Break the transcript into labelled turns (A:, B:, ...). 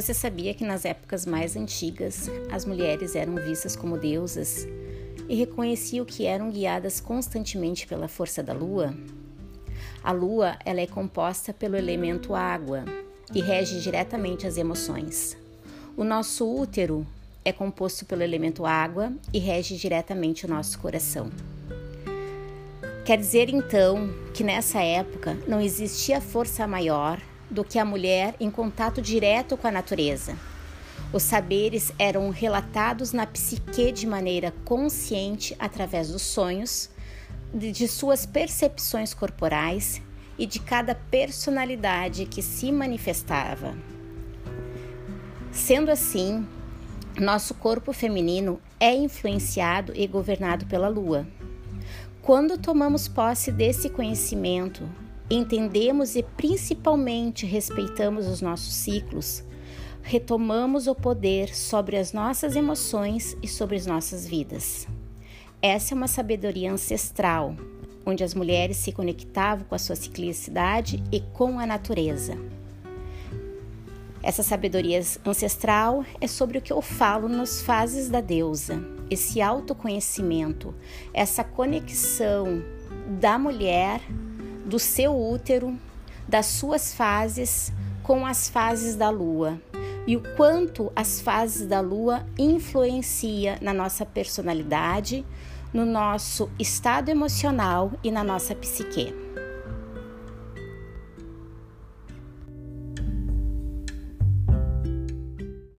A: Você sabia que nas épocas mais antigas as mulheres eram vistas como deusas e reconheciam que eram guiadas constantemente pela força da lua? A lua ela é composta pelo elemento água e rege diretamente as emoções. O nosso útero é composto pelo elemento água e rege diretamente o nosso coração. Quer dizer então que nessa época não existia força maior do que a mulher em contato direto com a natureza. Os saberes eram relatados na psique de maneira consciente através dos sonhos, de suas percepções corporais e de cada personalidade que se manifestava. Sendo assim, nosso corpo feminino é influenciado e governado pela lua. Quando tomamos posse desse conhecimento, entendemos e principalmente respeitamos os nossos ciclos, retomamos o poder sobre as nossas emoções e sobre as nossas vidas. Essa é uma sabedoria ancestral, onde as mulheres se conectavam com a sua ciclicidade e com a natureza. Essa sabedoria ancestral é sobre o que eu falo nas fases da deusa, esse autoconhecimento, essa conexão da mulher do seu útero, das suas fases com as fases da lua e o quanto as fases da lua influencia na nossa personalidade, no nosso estado emocional e na nossa psique.